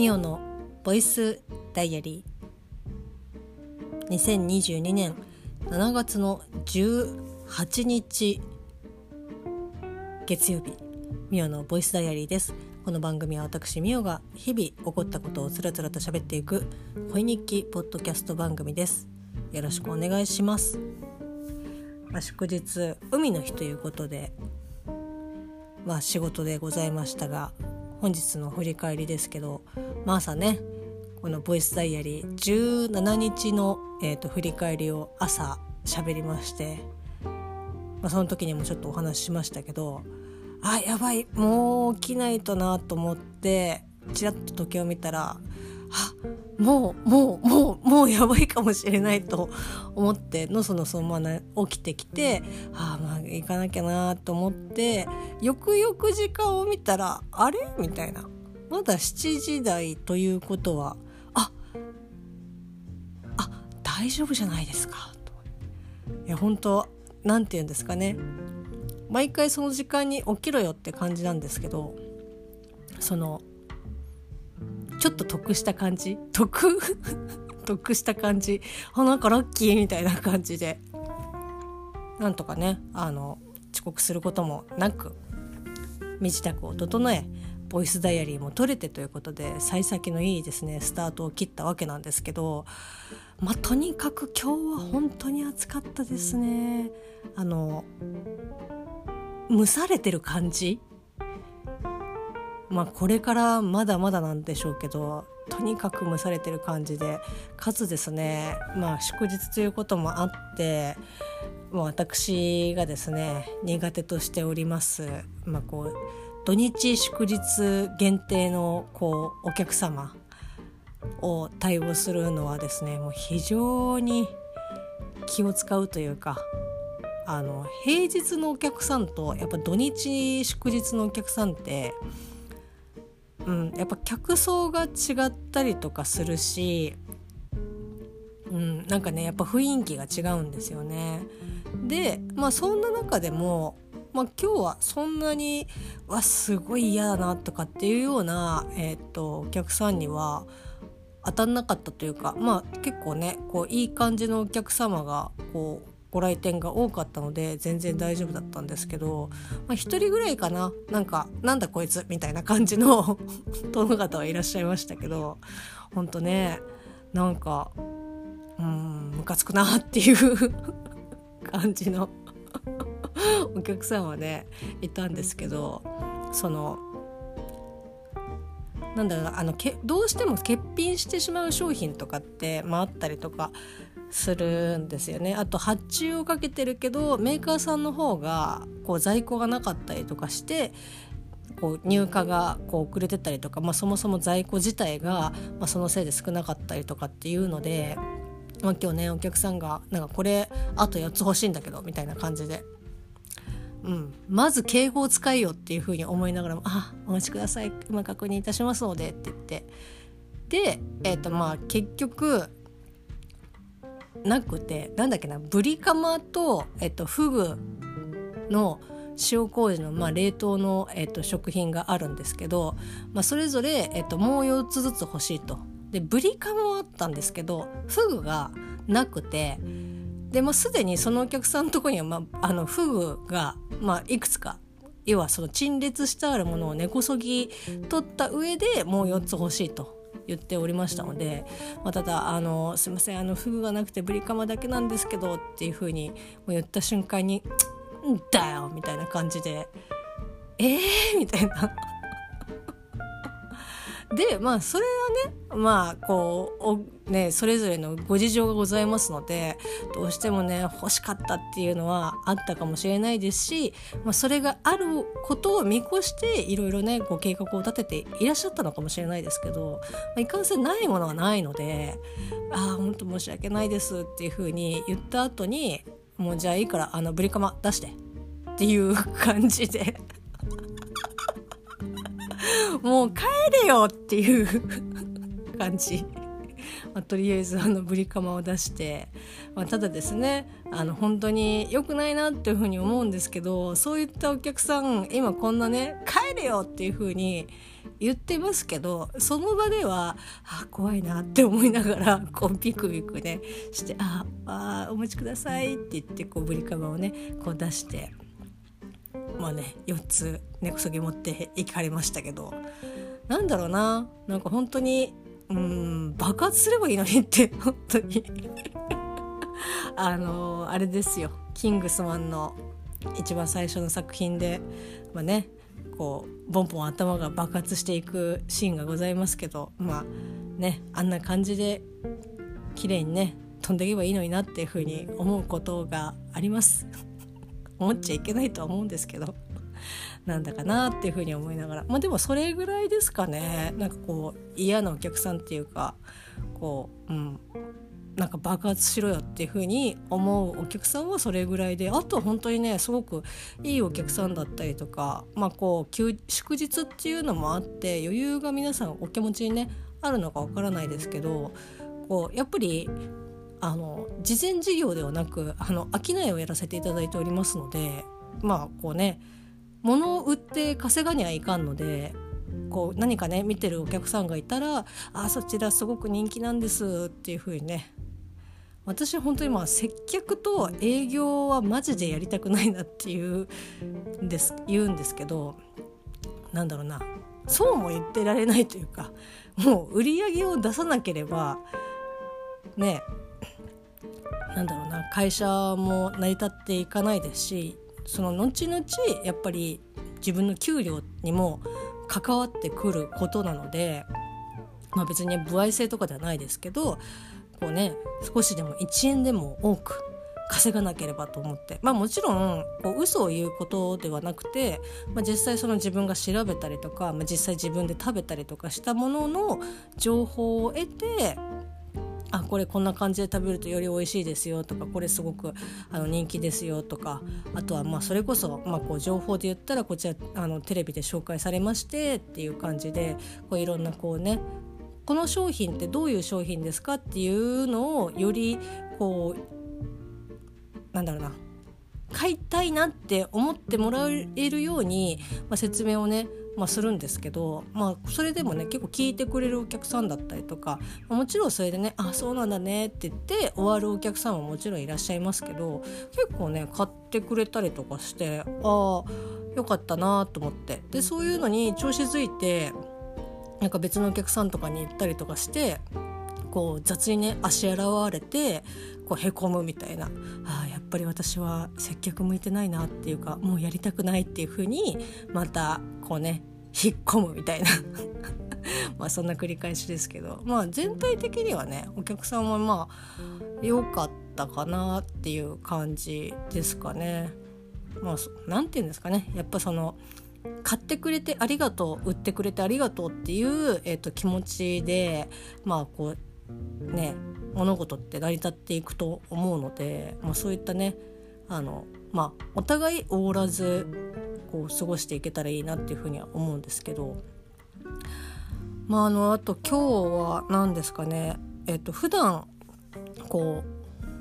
ミオのボイスダイアリー。2022年7月の18日月曜日ミオのボイスダイアリーです。この番組は私ミオが日々起こったことをつらつらと喋っていく恋日記ポッドキャスト番組です。よろしくお願いします。まあ、祝日海の日ということでまあ仕事でございましたが本日の振り返りですけど、まあ、朝ねこのボイスダイアリー17日の、えーと、振り返りを朝喋りまして、まあ、その時にもちょっとお話ししましたけどあやばいもう起きないとなと思ってちらっと時計を見たらあもうもうもうもうやばいかもしれないと思ってのそのそのまま起きてきてああまあ行かなきゃなと思ってよくよく時間を見たらあれ？みたいな。まだ7時台ということはああ大丈夫じゃないですか。といや本当なんて言うんですかね。毎回その時間に起きろよって感じなんですけどそのちょっと得した感じ？得？得した感じ？あなんかラッキーみたいな感じでなんとかねあの遅刻することもなく身支度を整えボイスダイアリーも取れてということで幸先のいいですねスタートを切ったわけなんですけどまあとにかく今日は本当に暑かったですね。あの蒸されてる感じ？まあこれからまだまだなんでしょうけどとにかく蒸されてる感じでかつですねまあ祝日ということもあってもう私がですね苦手としております、まあ、こう土日祝日限定のこうお客様を対応するのはですねもう非常に気を使うというかあの平日のお客さんとやっぱ土日祝日のお客さんってうん、やっぱ客層が違ったりとかするし、うん、なんかねやっぱ雰囲気が違うんですよね。でまあそんな中でも、まあ、今日はそんなにわすごい嫌だなとかっていうような、えー、とお客さんには当たんなかったというかまあ結構ねこういい感じのお客様がこうご来店が多かったので全然大丈夫だったんですけど、まあ、1人ぐらいかな。なんかなんだこいつみたいな感じの 殿方はいらっしゃいましたけどほんとねなんかうんムカつくなっていう 感じの。お客さんはねいたんですけどそのなんだろうなあのけどうしても欠品してしまう商品とかって、まあ、あったりとかするんですよねあと発注をかけてるけどメーカーさんの方がこう在庫がなかったりとかしてこう入荷がこう遅れてたりとか、まあ、そもそも在庫自体が、まあ、そのせいで少なかったりとかっていうので、まあ、今日ねお客さんが「なんかこれあと4つ欲しいんだけど」みたいな感じで。うん、まず敬語を使えよっていうふうに思いながらも「あお待ちください今確認いたしますので」って言ってで、えーとまあ、結局なくてなんだっけなブリカマと、えっと、フグの塩麹の、まあ、冷凍の、えっと、食品があるんですけど、まあ、それぞれ、えっと、もう4つずつ欲しいと。でブリカマはあったんですけどフグがなくてでもすでにそのお客さんのとこには、まあ、あのフグが、まあ、いくつか要はその陳列してあるものを根こそぎ取った上でもう4つ欲しいと言っておりましたので、まあ、ただあの「すいませんあのフグがなくてブリカマだけなんですけど」っていうふうに言った瞬間に「んだよ」みたいな感じで「えー?」みたいなでまあそれはねまあこうねそれぞれのご事情がございますのでどうしてもね欲しかったっていうのはあったかもしれないですし、まあ、それがあることを見越していろいろねご計画を立てていらっしゃったのかもしれないですけど、まあ、いかんせんないものはないので「ああ本当申し訳ないです」っていうふうに言った後に「もうじゃあいいからあのブリカマ出して」っていう感じでもう帰れよっていう 感じ。まあ、とりあえずあのブリカマを出して、まあ、ただですねあの本当に良くないなっていうふうに思うんですけどそういったお客さん今こんなね帰れよっていうふうに言ってますけどその場ではあ怖いなって思いながらこうピクピクねして「ああお待ちください」って言ってこうブリカバをねこう出してまあね4つ根こそぎ持って行かれましたけどなんだろうな。なんか本当にうん爆発すればいいのにって 本当に。あのあれですよ。キングスマンの一番最初の作品でまあねこうボンボン頭が爆発していくシーンがございますけどまあねあんな感じで綺麗にね飛んでいけばいいのになっていうふうに思うことがあります。思っちゃいけないとは思うんですけどなんだかなっていうふうに思いながら。まあでもそれぐらいですかね。なんかこう嫌なお客さんっていうかこううん。なんか爆発しろよっていう風に思うお客さんはそれぐらいであとは本当にねすごくいいお客さんだったりとかまあこう休祝日っていうのもあって余裕が皆さんお気持ちにねあるのかわからないですけどこうやっぱりあの事前事業ではなくあの商いをやらせていただいておりますのでまあこうね物を売って稼がにはいかんのでこう何かね見てるお客さんがいたら「あそちらすごく人気なんです」っていう風にね。私本当にまあ接客と営業はマジでやりたくないなっていうんです言うんですけどなんだろうな。そうも言ってられないというかもう売り上げを出さなければねなんだろうな会社も成り立っていかないですしその後々やっぱり自分の給料にも関わってくることなので、まあ、別に歩合制とかではないですけどこうね少しでも1円でも多く稼がなければと思って。まあもちろんこう嘘を言うことではなくて、まあ、実際その自分が調べたりとか、まあ、実際自分で食べたりとかしたものの情報を得てあこれこんな感じで食べるとより美味しいですよとかこれすごくあの人気ですよとかあとはまあそれこそ、まあ、こう情報で言ったらこちらあのテレビで紹介されましてっていう感じでこういろんなこうねこの商品ってどういう商品ですかっていうのをよりこうなんだろうな買いたいなって思ってもらえるように、まあ、説明をね、まあ、するんですけど、まあ、それでもね結構聞いてくれるお客さんだったりとか、もちろんそれでね「あそうなんだね」って言って終わるお客さんももちろんいらっしゃいますけど結構ね買ってくれたりとかしてああよかったなと思って。でそういうのに調子づいてなんか別のお客さんとかに行ったりとかしてこう雑にね足洗われてこうへこむみたいな。あやっぱり私は接客向いてないなっていうかもうやりたくないっていう風にまたこうね引っ込むみたいな。まあそんな繰り返しですけど。まあ全体的にはねお客さんはまあ良かったかなっていう感じですかね。まあ何て言うんですかね。やっぱその買ってくれてありがとう売ってくれてありがとうっていう、えーと、気持ちでまあこうね物事って成り立っていくと思うので、まあ、そういったねあの、まあ、お互いおらずこう過ごしていけたらいいなっていうふうには思うんですけど。まあ、あのあと今日は何ですかねえっ、と普段こう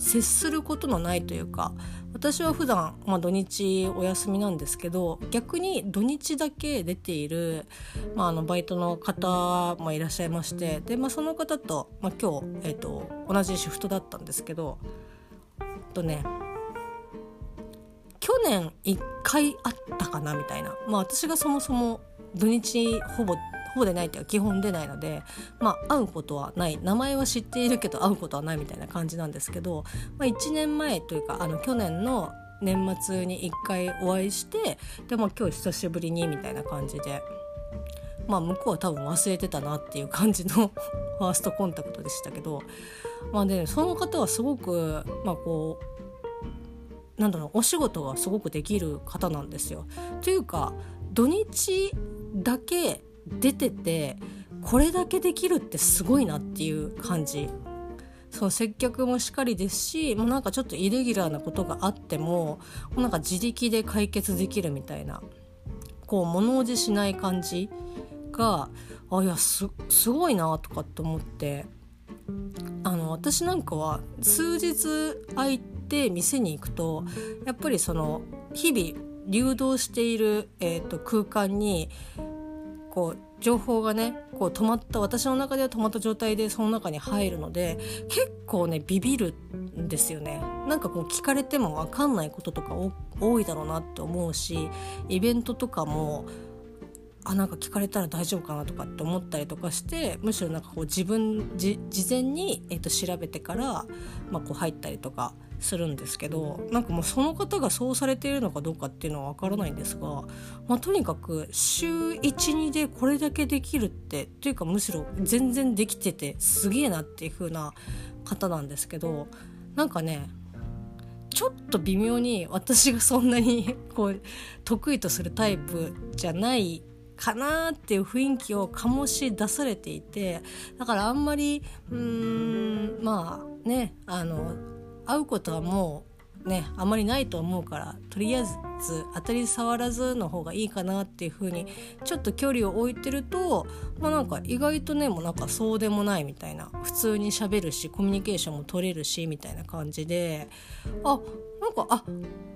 接することのないというか私は普段まあ土日お休みなんですけど逆に土日だけ出ている、まあ、あのバイトの方もいらっしゃいましてで、まあ、その方と、まあ、今日、えーと、同じシフトだったんですけどとね去年1回あったかなみたいな、まあ、私がそもそも土日ほぼほぼ出ないっていうか基本出ないのでまあ会うことはない名前は知っているけど会うことはないみたいな感じなんですけど、まあ、1年前というかあの去年の年末に1回お会いしてでも今日久しぶりにみたいな感じで。まあ向こうは多分忘れてたなっていう感じの ファーストコンタクトでしたけどまあで、その方はすごくまあこうなんだろうお仕事がすごくできる方なんですよ。というか土日だけ出ててこれだけできるってすごいなっていう感じ。そう接客もしっかりですしもうなんかちょっとイレギュラーなことがあってももうなんか自力で解決できるみたいなこう物おじしない感じがあいやすごいなとかって思って。あの私なんかは数日空いて店に行くとやっぱりその日々流動している、えーと空間にこう情報がねこう止まった私の中では止まった状態でその中に入るので結構ねビビるんですよね。なんかこう聞かれても分かんないこととか多いだろうなって思うしイベントとかもあなんか聞かれたら大丈夫かなとかって思ったりとかしてむしろなんかこう自分事前に、えー、と調べてから、まあ、こう入ったりとかするんですけどなんかもうその方がそうされているのかどうかっていうのは分からないんですが、まあ、とにかく週12でこれだけできるってというかむしろ全然できててすげえなっていう風な方なんですけどなんかねちょっと微妙に私がそんなに こう得意とするタイプじゃないかなっていう雰囲気を醸し出されていてだからあんまりうーんまあねあの会うことはもうねあまりないと思うからとりあえず当たり障らずの方がいいかなっていう風にちょっと距離を置いてるとまあなんか意外とねもうなんかそうでもないみたいな普通にしゃべるしコミュニケーションも取れるしみたいな感じであなんかあ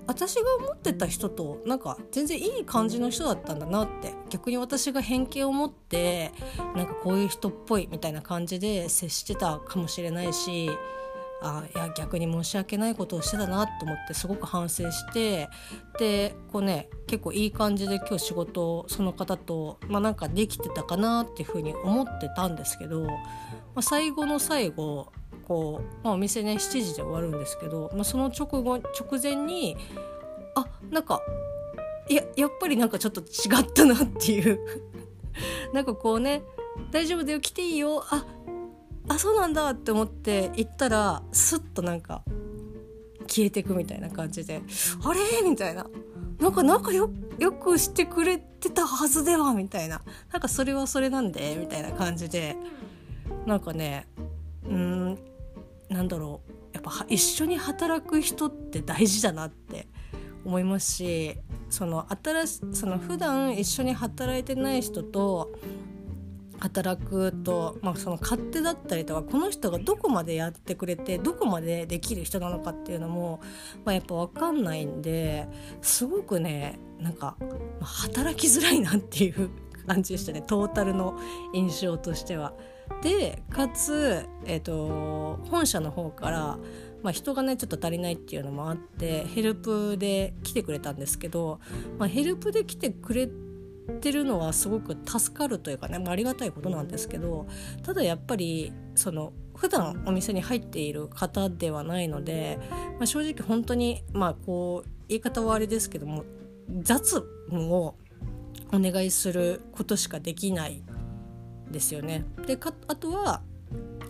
私が思ってた人となんか全然いい感じの人だったんだなって逆に私が偏見を持ってなんかこういう人っぽいみたいな感じで接してたかもしれないしあいや逆に申し訳ないことをしてたなと思ってすごく反省してでこうね結構いい感じで今日仕事その方と、まあ、なんかできてたかなっていうふうに思ってたんですけど、まあ、最後の最後こう、まあ、お店ね7時で終わるんですけど、まあ、その直後直前にあなんかいややっぱりなんかちょっと違ったなっていう。なんかこうね大丈夫だよ来ていいよ。ああそうなんだって思って行ったらスッとなんか消えてくみたいな感じであれ？みたいな。なんか仲よよくしてくれてたはずではみたいな。なんかそれはそれなんでみたいな感じでなんかねうんなんだろう。やっぱ一緒に働く人って大事だなって思いますしその新しその普段一緒に働いてない人と働くと、まあ、その勝手だったりとかこの人がどこまでやってくれてどこまでできる人なのかっていうのも、まあ、やっぱ分かんないんですごくねなんか、働きづらいなっていう感じでしたねトータルの印象としては。でかつ、えーと、本社の方から、まあ、人がねちょっと足りないっていうのもあってヘルプで来てくれたんですけど、まあ、ヘルプで来てくれてってるのはすごく助かるというかね、まあ、ありがたいことなんですけどただやっぱりその普段お店に入っている方ではないので、まあ、正直本当にまあこう言い方はあれですけども雑務をお願いすることしかできないですよね。であとは、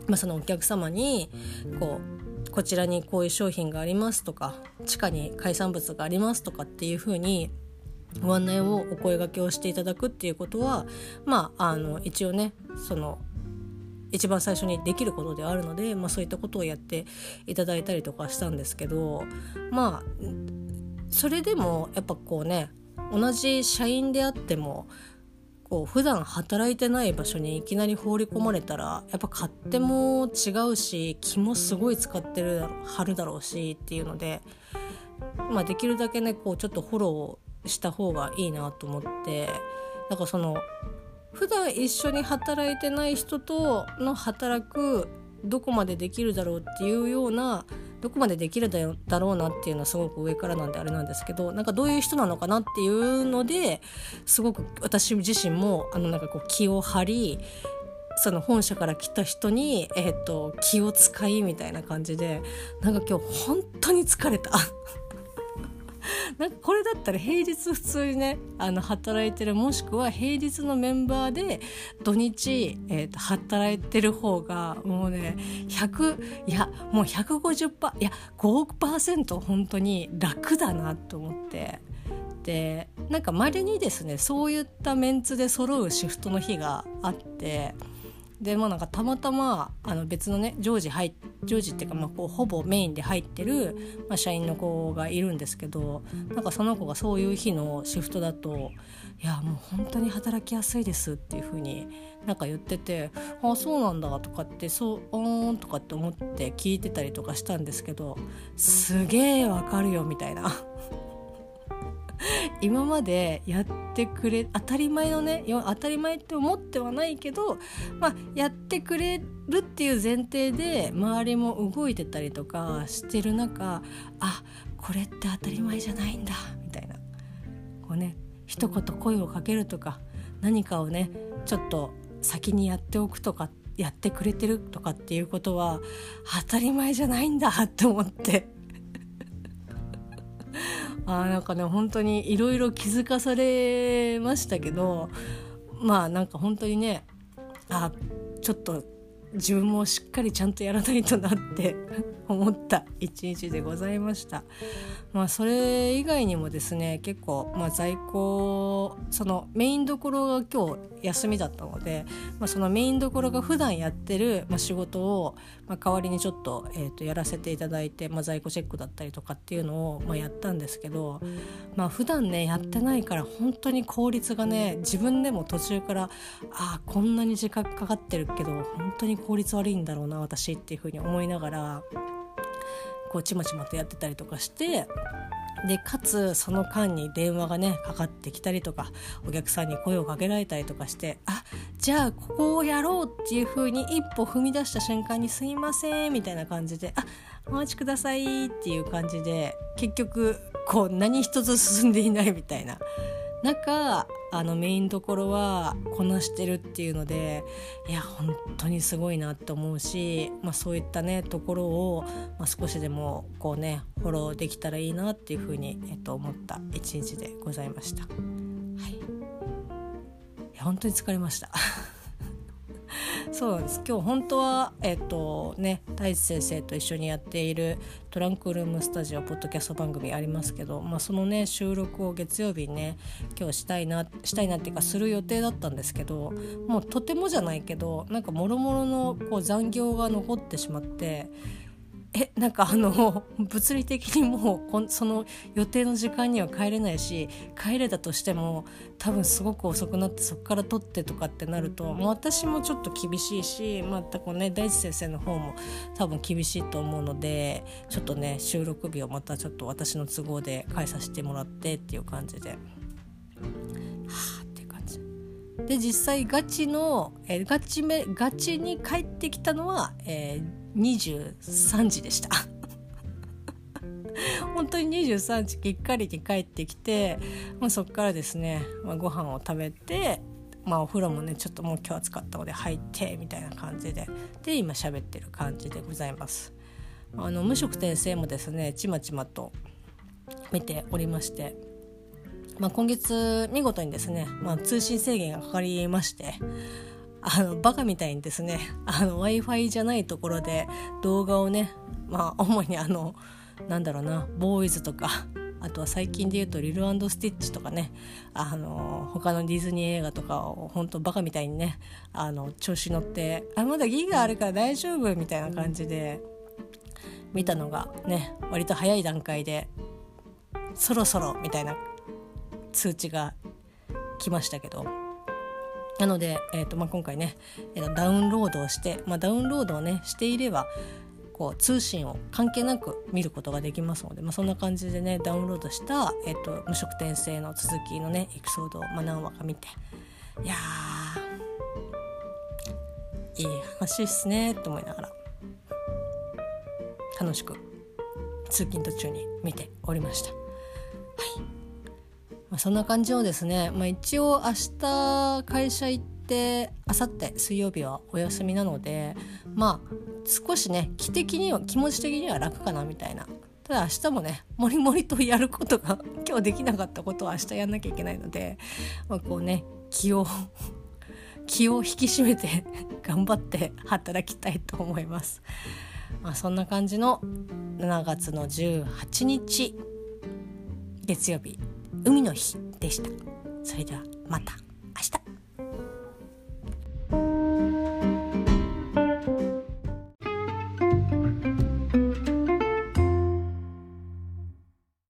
まあ、そのお客様にこうこちらにこういう商品がありますとか地下に海産物がありますとかっていうふうにご案内をお声がけをしていただくっていうことはまああの一応ねその一番最初にできることではあるので、まあ、そういったことをやっていただいたりとかしたんですけどまあそれでもやっぱこうね同じ社員であってもこう普段働いてない場所にいきなり放り込まれたらやっぱ勝手も違うし気もすごい使ってるはるだろうしっていうので、まあ、できるだけねこうちょっとフォローした方がいいなと思ってだからその普段一緒に働いてない人との働くどこまでできるだろうっていうようなどこまでできるだろうなっていうのはすごく上からなんであれなんですけどなんかどういう人なのかなっていうのですごく私自身もあのなんかこう気を張りその本社から来た人に、えーと気を使いみたいな感じでなんか今日本当に疲れた。なんかこれだったら平日普通にねあの働いてるもしくは平日のメンバーで土日、えーと、働いてる方がもうね100いやもう150%いや5%本当に楽だなと思って。でなんかまれにですねそういったメンツで揃うシフトの日があってでまあなんかたまたまあの別のね常時入常時っていうかまあこうほぼメインで入ってる、まあ、社員の子がいるんですけどなんかその子がそういう日のシフトだと「いやもう本当に働きやすいです」っていう風になんか言ってて「ああそうなんだ」とかって「そうおーん」とかって思って聞いてたりとかしたんですけどすげえわかるよみたいな。今までやってくれ当たり前のね当たり前って思ってはないけど、まあ、やってくれるっていう前提で周りも動いてたりとかしてる中あこれって当たり前じゃないんだみたいな。こうね一言声をかけるとか何かをねちょっと先にやっておくとかやってくれてるとかっていうことは当たり前じゃないんだって思って。あなんかね本当にいろいろ気づかされましたけどまあなんか本当にねあちょっと自分もしっかりちゃんとやらないとなって思った一日でございました。まあ、それ以外にもですね結構、まあ、在庫そのメインどころが今日休みだったので、まあ、そのメインどころが普段やってる、まあ、仕事を、まあ、代わりにちょっと,、えー、とやらせていただいて、まあ、在庫チェックだったりとかっていうのを、まあ、やったんですけど、まあ普段ねやってないから本当に効率がね自分でも途中からああこんなに時間かかってるけど本当に効率悪いんだろうな私っていうふうに思いながらこうちまちまとやってたりとかしてでかつその間に電話がねかかってきたりとかお客さんに声をかけられたりとかしてあじゃあここをやろうっていう風に一歩踏み出した瞬間に「すいません」みたいな感じで「あお待ちください」っていう感じで結局こう何一つ進んでいないみたいな。中あのメインどころはこなしてるっていうのでいや本当にすごいなって思うし、まあ、そういったねところを、まあ、少しでもこうねフォローできたらいいなっていうふうに、えっと、思った一日でございました。はい、いや本当に疲れました そうなんです。今日本当はえっ、とね太一先生と一緒にやっているトランクルームスタジオポッドキャスト番組ありますけど、まあ、そのね収録を月曜日にね今日したいなしたいなっていうかする予定だったんですけどもうとてもじゃないけどなんかもろもろのこう残業が残ってしまってえなんかあの物理的にもうその予定の時間には帰れないし帰れたとしても多分すごく遅くなってそこから撮ってとかってなるともう私もちょっと厳しいしまたこうね大地先生の方も多分厳しいと思うのでちょっとね収録日をまたちょっと私の都合で変えさせてもらってっていう感じで。はあっていう感じ。で実際ガチの、えガチめガチに帰ってきたのは、えー23時でした。本当に23時きっかりに帰ってきて、まあ、そこからですね、まあ、ご飯を食べて、まあ、お風呂もねちょっともう今日暑かったので入ってみたいな感じで。で今喋ってる感じでございます。あの無職転生もですねちまちまと見ておりまして。まあ、今月見事にですね、まあ、通信制限がかかりましてあのバカみたいにですね w i f i じゃないところで動画をねまあ 主にあのなんだろうなボーイズとかあとは最近で言うと「リルスティッチ」とかねあの他のディズニー映画とかを本当バカみたいにねあの調子乗って「あまだギガあるから大丈夫」みたいな感じで見たのがね割と早い段階でそろそろみたいな通知が来ましたけど。なので、えーとまあ、今回ね、えー、ダウンロードをして、まあ、ダウンロードをねしていればこう通信を関係なく見ることができますので、まあ、そんな感じでねダウンロードした、えーと、無職転生の続きのねエピソードを、まあ、何話か見ていやいい話っすねと思いながら楽しく通勤途中に見ておりました。はいまあ、そんな感じをですね、まあ、一応明日会社行ってあさって水曜日はお休みなのでまあ少しね気的には気持ち的には楽かなみたいなただ明日もねもりもりとやることが 今日できなかったことは明日やんなきゃいけないので、まあ、こうね気を 気を引き締めて 頑張って働きたいと思います。まあ、そんな感じの7月の18日月曜日海の日でした。それではまた明日。